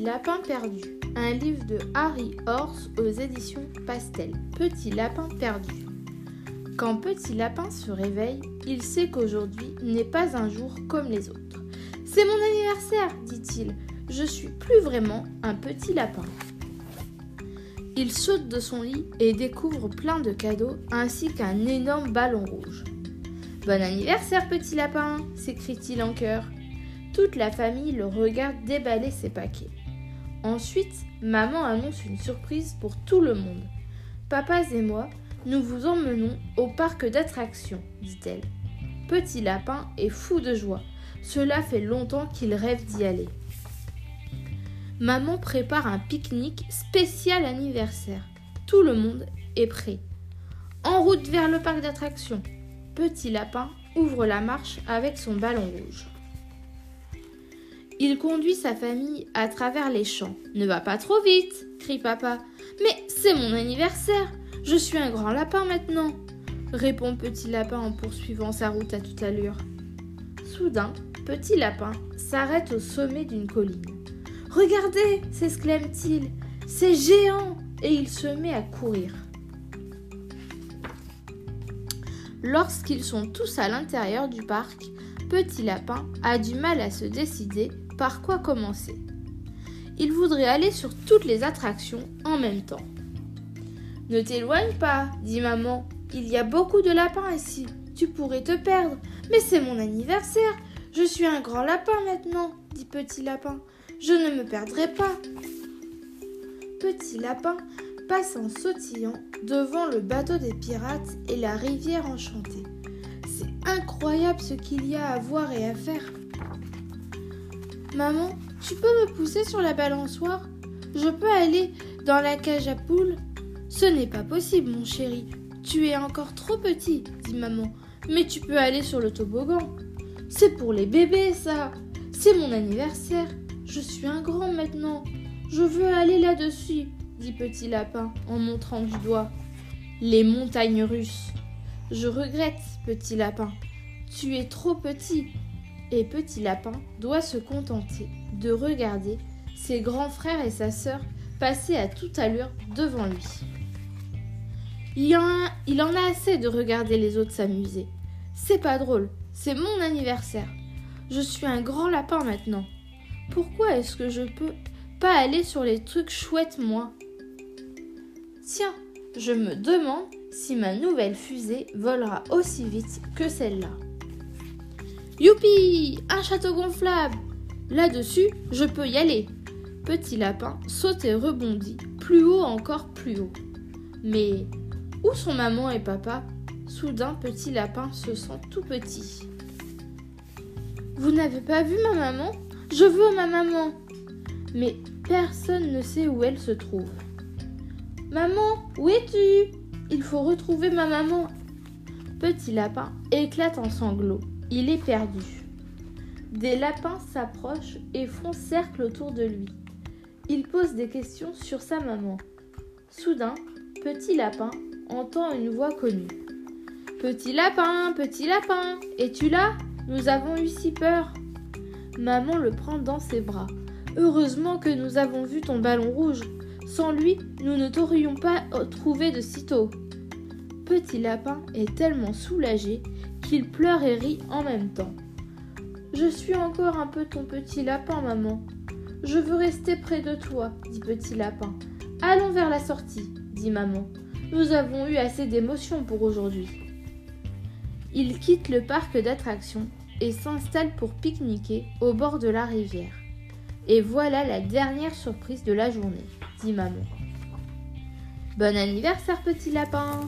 Petit lapin perdu, un livre de Harry Horse aux éditions Pastel. Petit lapin perdu. Quand Petit lapin se réveille, il sait qu'aujourd'hui n'est pas un jour comme les autres. C'est mon anniversaire, dit-il. Je suis plus vraiment un petit lapin. Il saute de son lit et découvre plein de cadeaux ainsi qu'un énorme ballon rouge. Bon anniversaire, petit lapin s'écrie-t-il en chœur. Toute la famille le regarde déballer ses paquets. Ensuite, maman annonce une surprise pour tout le monde. Papas et moi, nous vous emmenons au parc d'attractions, dit-elle. Petit lapin est fou de joie. Cela fait longtemps qu'il rêve d'y aller. Maman prépare un pique-nique spécial anniversaire. Tout le monde est prêt. En route vers le parc d'attractions. Petit lapin ouvre la marche avec son ballon rouge. Il conduit sa famille à travers les champs. Ne va pas trop vite, crie papa. Mais c'est mon anniversaire. Je suis un grand lapin maintenant, répond Petit Lapin en poursuivant sa route à toute allure. Soudain, Petit Lapin s'arrête au sommet d'une colline. Regardez s'exclame-t-il, c'est géant et il se met à courir. Lorsqu'ils sont tous à l'intérieur du parc, Petit Lapin a du mal à se décider par quoi commencer? Il voudrait aller sur toutes les attractions en même temps. Ne t'éloigne pas, dit maman. Il y a beaucoup de lapins ici. Tu pourrais te perdre. Mais c'est mon anniversaire. Je suis un grand lapin maintenant, dit Petit Lapin. Je ne me perdrai pas. Petit Lapin passe en sautillant devant le bateau des pirates et la rivière enchantée. C'est incroyable ce qu'il y a à voir et à faire. Maman, tu peux me pousser sur la balançoire? Je peux aller dans la cage à poules? Ce n'est pas possible, mon chéri. Tu es encore trop petit, dit maman. Mais tu peux aller sur le toboggan. C'est pour les bébés, ça. C'est mon anniversaire. Je suis un grand maintenant. Je veux aller là-dessus, dit Petit Lapin en montrant du doigt. Les montagnes russes. Je regrette, Petit Lapin. Tu es trop petit. Et Petit Lapin doit se contenter de regarder ses grands frères et sa sœur passer à toute allure devant lui. Il en, a, assez de regarder les autres s'amuser. C'est pas drôle, c'est mon anniversaire. Je suis un grand lapin maintenant. Pourquoi est-ce que je peux pas aller sur les trucs chouettes moi? Tiens, je me demande si ma nouvelle fusée volera aussi vite que celle-là. Youpi Un château gonflable Là-dessus, je peux y aller. Petit lapin saute et rebondit, plus haut encore plus haut. Mais où sont maman et papa? Soudain, petit lapin se sent tout petit. Vous n'avez pas vu ma maman? Je veux ma maman Mais personne ne sait où elle se trouve. Maman, où es-tu? Il faut retrouver ma maman. Petit lapin éclate en sanglots. Il est perdu. Des lapins s'approchent et font cercle autour de lui. Il pose des questions sur sa maman. Soudain, Petit Lapin entend une voix connue. Petit lapin, petit lapin, es-tu là? Nous avons eu si peur. Maman le prend dans ses bras. Heureusement que nous avons vu ton ballon rouge. Sans lui, nous ne t'aurions pas trouvé de sitôt. Petit lapin est tellement soulagé qu'il pleure et rit en même temps. Je suis encore un peu ton petit lapin, maman. Je veux rester près de toi, dit Petit Lapin. Allons vers la sortie, dit maman. Nous avons eu assez d'émotions pour aujourd'hui. Il quitte le parc d'attractions et s'installe pour pique-niquer au bord de la rivière. Et voilà la dernière surprise de la journée, dit maman. Bon anniversaire, petit lapin